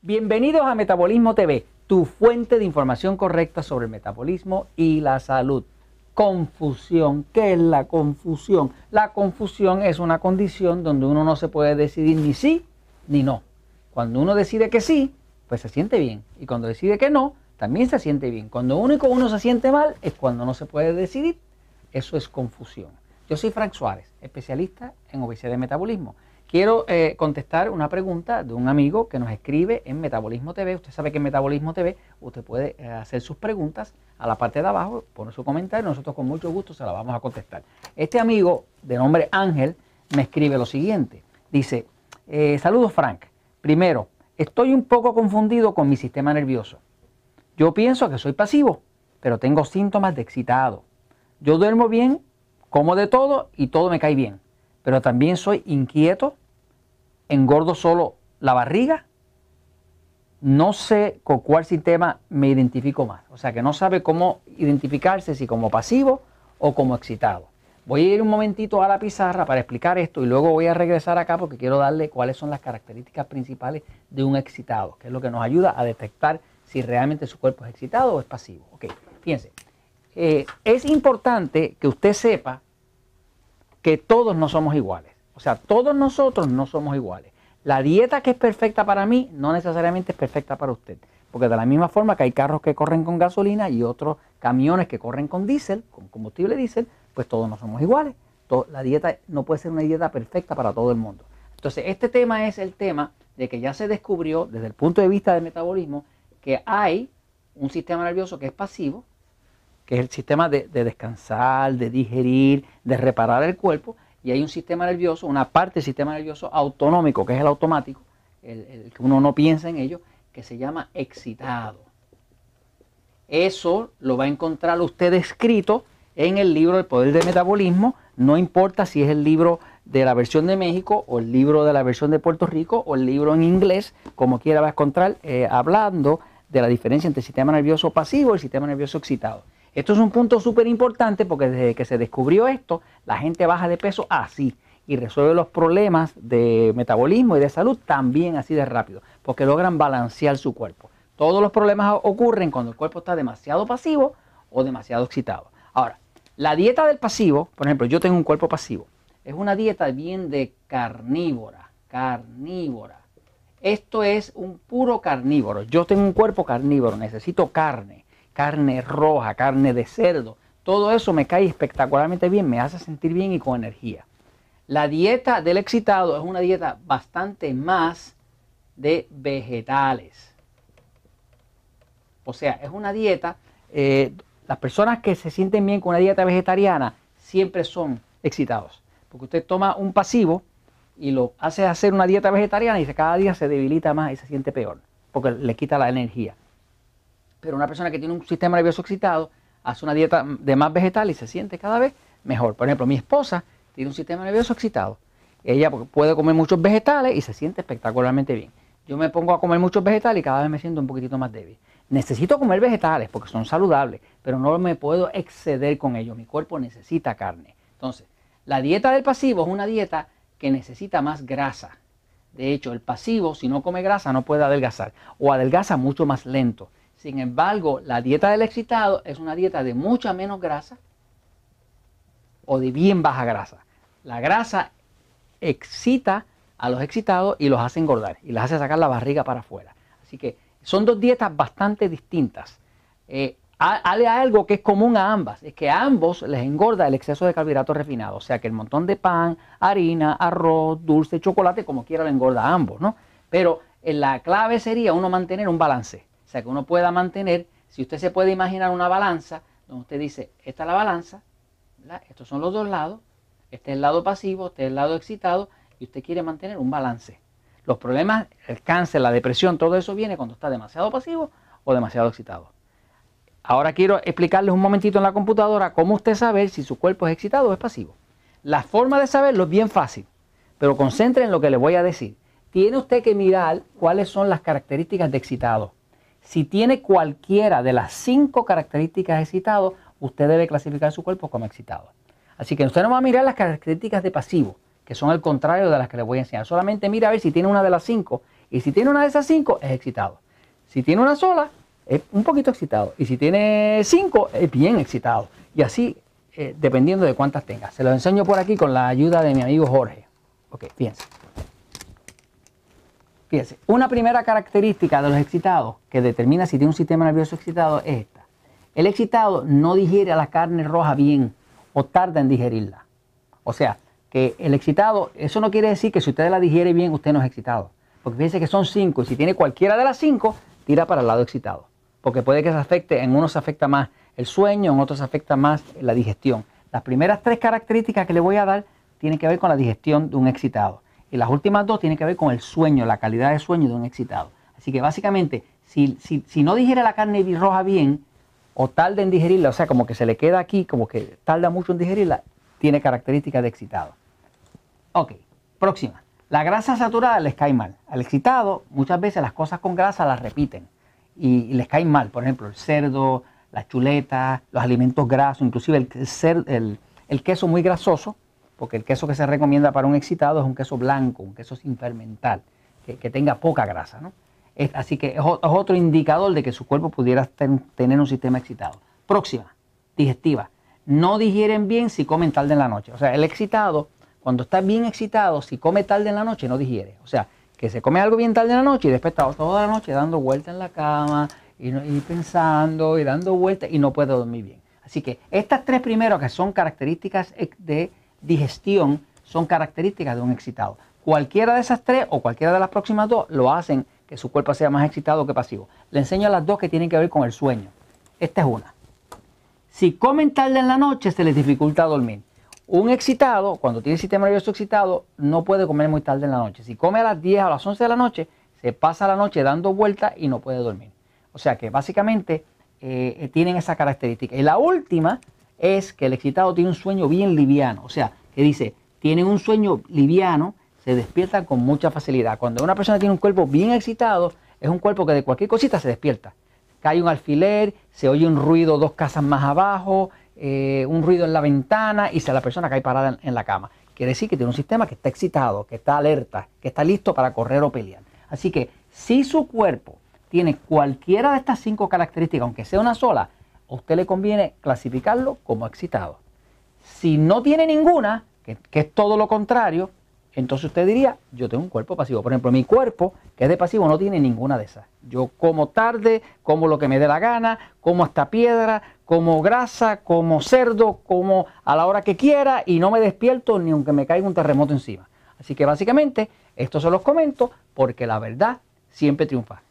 Bienvenidos a Metabolismo TV, tu fuente de información correcta sobre el metabolismo y la salud. Confusión. ¿Qué es la confusión? La confusión es una condición donde uno no se puede decidir ni sí ni no. Cuando uno decide que sí, pues se siente bien. Y cuando decide que no, también se siente bien. Cuando único uno se siente mal es cuando no se puede decidir. Eso es confusión. Yo soy Frank Suárez, especialista en obesidad y metabolismo. Quiero eh, contestar una pregunta de un amigo que nos escribe en Metabolismo TV. Usted sabe que en Metabolismo TV usted puede eh, hacer sus preguntas a la parte de abajo, poner su comentario, nosotros con mucho gusto se la vamos a contestar. Este amigo de nombre Ángel me escribe lo siguiente. Dice, eh, saludos Frank. Primero, estoy un poco confundido con mi sistema nervioso. Yo pienso que soy pasivo, pero tengo síntomas de excitado. Yo duermo bien, como de todo y todo me cae bien pero también soy inquieto, engordo solo la barriga, no sé con cuál sistema me identifico más. O sea que no sabe cómo identificarse si como pasivo o como excitado. Voy a ir un momentito a la pizarra para explicar esto y luego voy a regresar acá porque quiero darle cuáles son las características principales de un excitado, que es lo que nos ayuda a detectar si realmente su cuerpo es excitado o es pasivo. Ok, fíjense, eh, es importante que usted sepa que todos no somos iguales. O sea, todos nosotros no somos iguales. La dieta que es perfecta para mí no necesariamente es perfecta para usted. Porque de la misma forma que hay carros que corren con gasolina y otros camiones que corren con diésel, con combustible diésel, pues todos no somos iguales. La dieta no puede ser una dieta perfecta para todo el mundo. Entonces, este tema es el tema de que ya se descubrió desde el punto de vista del metabolismo que hay un sistema nervioso que es pasivo que es el sistema de, descansar, de digerir, de reparar el cuerpo, y hay un sistema nervioso, una parte del sistema nervioso autonómico, que es el automático, el, que uno no piensa en ello, que se llama excitado. Eso lo va a encontrar usted escrito en el libro El Poder del Metabolismo, no importa si es el libro de la versión de México o el libro de la versión de Puerto Rico o el libro en inglés, como quiera va a encontrar eh, hablando de la diferencia entre el sistema nervioso pasivo y el sistema nervioso excitado. Esto es un punto súper importante porque desde que se descubrió esto, la gente baja de peso así y resuelve los problemas de metabolismo y de salud también así de rápido, porque logran balancear su cuerpo. Todos los problemas ocurren cuando el cuerpo está demasiado pasivo o demasiado excitado. Ahora, la dieta del pasivo, por ejemplo, yo tengo un cuerpo pasivo, es una dieta bien de carnívora, carnívora. Esto es un puro carnívoro. Yo tengo un cuerpo carnívoro, necesito carne carne roja, carne de cerdo. Todo eso me cae espectacularmente bien, me hace sentir bien y con energía. La dieta del excitado es una dieta bastante más de vegetales. O sea, es una dieta, eh, las personas que se sienten bien con una dieta vegetariana siempre son excitados. Porque usted toma un pasivo y lo hace hacer una dieta vegetariana y cada día se debilita más y se siente peor, porque le quita la energía. Pero una persona que tiene un sistema nervioso excitado hace una dieta de más vegetal y se siente cada vez mejor. Por ejemplo, mi esposa tiene un sistema nervioso excitado. Ella puede comer muchos vegetales y se siente espectacularmente bien. Yo me pongo a comer muchos vegetales y cada vez me siento un poquitito más débil. Necesito comer vegetales porque son saludables, pero no me puedo exceder con ellos. Mi cuerpo necesita carne. Entonces, la dieta del pasivo es una dieta que necesita más grasa. De hecho, el pasivo, si no come grasa, no puede adelgazar o adelgaza mucho más lento. Sin embargo, la dieta del excitado es una dieta de mucha menos grasa o de bien baja grasa. La grasa excita a los excitados y los hace engordar y les hace sacar la barriga para afuera. Así que son dos dietas bastante distintas. Eh, hay algo que es común a ambas, es que a ambos les engorda el exceso de carbohidratos refinados, o sea que el montón de pan, harina, arroz, dulce, chocolate, como quiera le engorda a ambos, ¿no? Pero eh, la clave sería uno mantener un balance. O sea, que uno pueda mantener, si usted se puede imaginar una balanza, donde usted dice, esta es la balanza, estos son los dos lados, este es el lado pasivo, este es el lado excitado, y usted quiere mantener un balance. Los problemas, el cáncer, la depresión, todo eso viene cuando está demasiado pasivo o demasiado excitado. Ahora quiero explicarles un momentito en la computadora cómo usted sabe si su cuerpo es excitado o es pasivo. La forma de saberlo es bien fácil, pero concentre en lo que le voy a decir. Tiene usted que mirar cuáles son las características de excitado. Si tiene cualquiera de las cinco características excitado, usted debe clasificar su cuerpo como excitado. Así que usted no va a mirar las características de pasivo, que son el contrario de las que le voy a enseñar. Solamente mira a ver si tiene una de las cinco Y si tiene una de esas cinco, es excitado. Si tiene una sola, es un poquito excitado. Y si tiene cinco, es bien excitado. Y así, eh, dependiendo de cuántas tenga. Se lo enseño por aquí con la ayuda de mi amigo Jorge. Ok, fíjense. Fíjense, una primera característica de los excitados que determina si tiene un sistema nervioso excitado es esta. El excitado no digiere la carne roja bien o tarda en digerirla. O sea, que el excitado, eso no quiere decir que si usted la digiere bien, usted no es excitado. Porque fíjense que son cinco y si tiene cualquiera de las cinco, tira para el lado excitado. Porque puede que se afecte, en unos se afecta más el sueño, en otros se afecta más la digestión. Las primeras tres características que le voy a dar tienen que ver con la digestión de un excitado. Y las últimas dos tienen que ver con el sueño, la calidad de sueño de un excitado. Así que básicamente, si, si, no digiere la carne roja bien, o tarda en digerirla, o sea, como que se le queda aquí, como que tarda mucho en digerirla, tiene características de excitado. Ok, próxima. La grasa saturada les cae mal. Al excitado, muchas veces las cosas con grasa las repiten y, les caen mal. Por ejemplo, el cerdo, las chuletas, los alimentos grasos, inclusive el, el queso muy grasoso, porque el queso que se recomienda para un excitado es un queso blanco, un queso sin fermentar, que, tenga poca grasa. ¿no? así que es, otro indicador de que su cuerpo pudiera tener un sistema excitado. Próxima, digestiva. No digieren bien si comen tarde en la noche. O sea, el excitado, cuando está bien excitado, si come tarde en la noche, no digiere. O sea, que se come algo bien tarde en la noche y después está toda la noche dando vueltas en la cama y, y pensando y dando vueltas y no puede dormir bien. Así que estas tres primeros que son características de digestión son características de un excitado. Cualquiera de esas tres o cualquiera de las próximas dos lo hacen que su cuerpo sea más excitado que pasivo. Le enseño las dos que tienen que ver con el sueño. Esta es una. Si comen tarde en la noche se les dificulta dormir. Un excitado, cuando tiene el sistema nervioso excitado, no puede comer muy tarde en la noche. Si come a las 10 o a las 11 de la noche, se pasa la noche dando vueltas y no puede dormir. O sea que básicamente eh, tienen esa característica. Y la última es que el excitado tiene un sueño bien liviano, o sea, que dice, tiene un sueño liviano, se despierta con mucha facilidad. Cuando una persona tiene un cuerpo bien excitado, es un cuerpo que de cualquier cosita se despierta. Cae un alfiler, se oye un ruido dos casas más abajo, eh, un ruido en la ventana y se la persona cae parada en, en la cama. Quiere decir que tiene un sistema que está excitado, que está alerta, que está listo para correr o pelear. Así que si su cuerpo tiene cualquiera de estas cinco características, aunque sea una sola, a usted le conviene clasificarlo como excitado. Si no tiene ninguna, que, es todo lo contrario, entonces usted diría, yo tengo un cuerpo pasivo. Por ejemplo, mi cuerpo, que es de pasivo, no tiene ninguna de esas. Yo como tarde, como lo que me dé la gana, como hasta piedra, como grasa, como cerdo, como a la hora que quiera y no me despierto ni aunque me caiga un terremoto encima. Así que básicamente, esto se los comento porque la verdad siempre triunfa.